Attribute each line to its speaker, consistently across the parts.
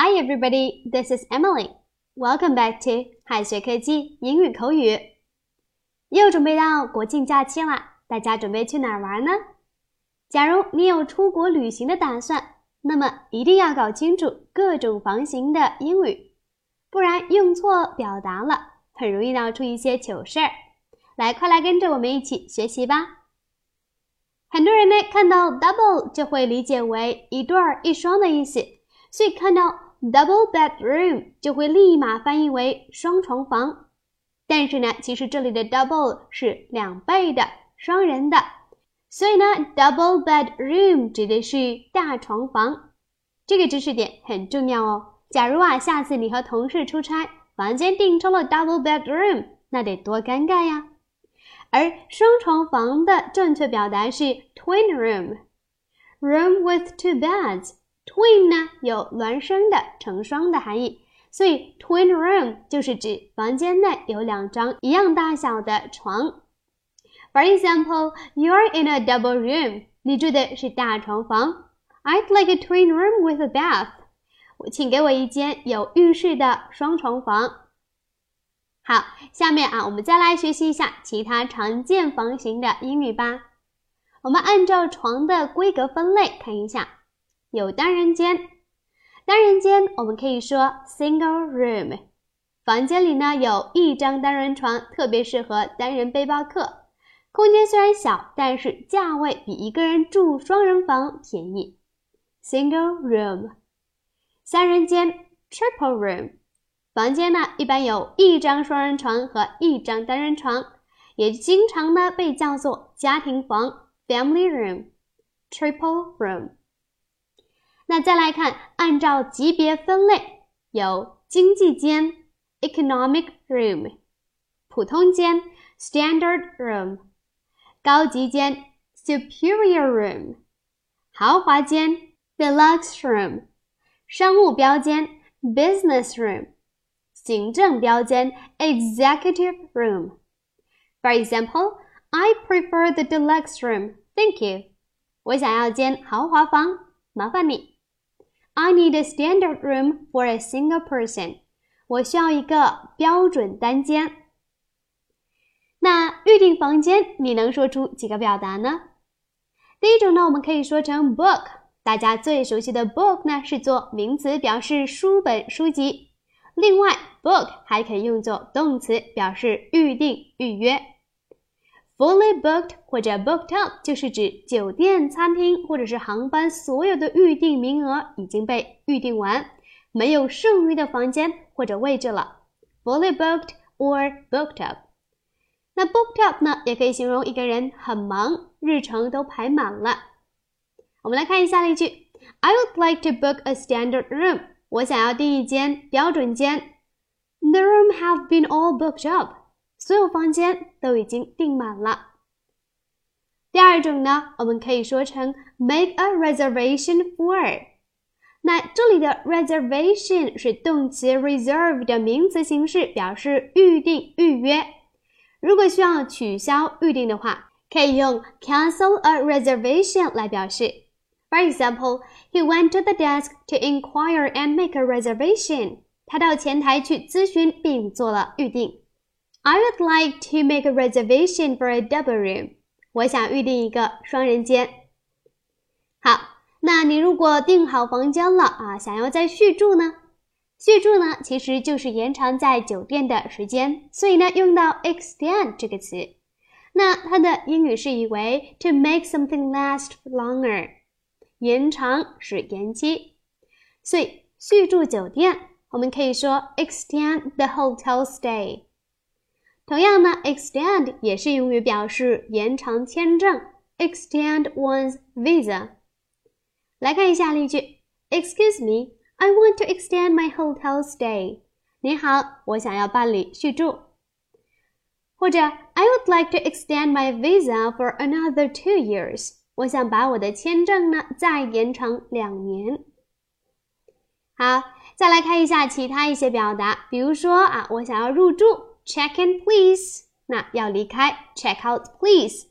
Speaker 1: Hi, everybody. This is Emily. Welcome back to 海学科技英语口语。又准备到国庆假期啦，大家准备去哪儿玩呢？假如你有出国旅行的打算，那么一定要搞清楚各种房型的英语，不然用错表达了，很容易闹出一些糗事儿。来，快来跟着我们一起学习吧。很多人呢看到 double 就会理解为一对儿、一双的意思，所以看到 double bedroom 就会立马翻译为双床房。但是呢，其实这里的 double 是两倍的、双人的，所以呢，double bedroom 指的是大床房。这个知识点很重要哦。假如啊，下次你和同事出差，房间订成了 double bedroom，那得多尴尬呀！而双床房的正确表达是 twin room，room with two beds。Twin 呢有孪生的、成双的含义，所以 twin room 就是指房间内有两张一样大小的床。For example, you are in a double room。你住的是大床房。I'd like a twin room with a bath。请给我一间有浴室的双床房。好，下面啊，我们再来学习一下其他常见房型的英语吧。我们按照床的规格分类看一下，有单人间。单人间我们可以说 single room，房间里呢有一张单人床，特别适合单人背包客。空间虽然小，但是价位比一个人住双人房便宜。single room，三人间 triple room。房间呢，一般有一张双人床和一张单人床，也经常呢被叫做家庭房 （family room），triple room。那再来看，按照级别分类，有经济间 （economic room）、普通间 （standard room）、高级间 （superior room）、豪华间 （deluxe room）、商务标间 （business room）。行政标间 executive room. For example, I prefer the deluxe room. Thank you. 我想要间豪华房，麻烦你。 I need a standard room for a single person. 我需要一个标准单间。那预订房间，你能说出几个表达呢？第一种呢，我们可以说成 book。大家最熟悉的 book 呢，是做名词，表示书本、书籍。另外，book 还可以用作动词，表示预定、预约。Fully booked 或者 booked up 就是指酒店、餐厅或者是航班所有的预定名额已经被预定完，没有剩余的房间或者位置了。Fully booked or booked up。那 booked up 呢，也可以形容一个人很忙，日程都排满了。我们来看一下例句：I would like to book a standard room。我想要订一间标准间。The room have been all booked up。所有房间都已经订满了。第二种呢，我们可以说成 make a reservation for。那这里的 reservation 是动词 reserve 的名词形式，表示预定、预约。如果需要取消预定的话，可以用 cancel a reservation 来表示。For example, he went to the desk to inquire and make a reservation. 他到前台去咨询并做了预定。I would like to make a reservation for a double room. 我想预定一个双人间。好，那你如果订好房间了啊，想要再续住呢？续住呢，其实就是延长在酒店的时间，所以呢，用到 extend 这个词。那它的英语释义为 to make something last longer。延长是延期，所以续住酒店我们可以说 extend the hotel stay。同样呢，extend 也是用于表示延长签证，extend one's visa。来看一下例句：Excuse me, I want to extend my hotel stay。你好，我想要办理续住。或者 I would like to extend my visa for another two years。我想把我的签证呢再延长两年。好，再来看一下其他一些表达，比如说啊，我想要入住 ，check in please，那要离开，check out please，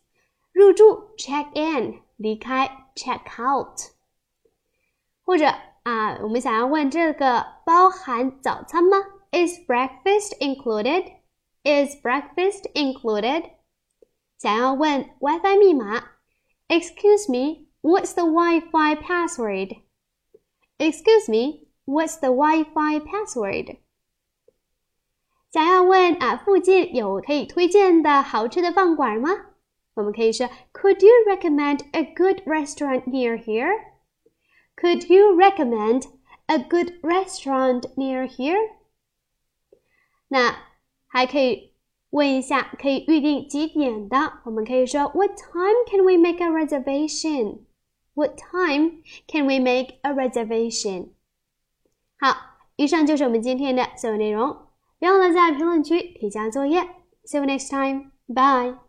Speaker 1: 入住，check in，离开，check out，或者 啊，我们想要问这个包含早餐吗？Is breakfast included? Is breakfast included? 想要问 WiFi 密码？Excuse me, what's the Wi-Fi password? Excuse me, what's the Wi-Fi password? 想要问啊，附近有可以推荐的好吃的饭馆吗？我们可以说，Could you recommend a good restaurant near here? Could you recommend a good restaurant near here? 那还可以问一下，可以预定几点的？我们可以说，What time can we make a reservation? What time can we make a reservation? 好，以上就是我们今天的所有内容。 别忘了在评论区提交作业。See you next time. Bye.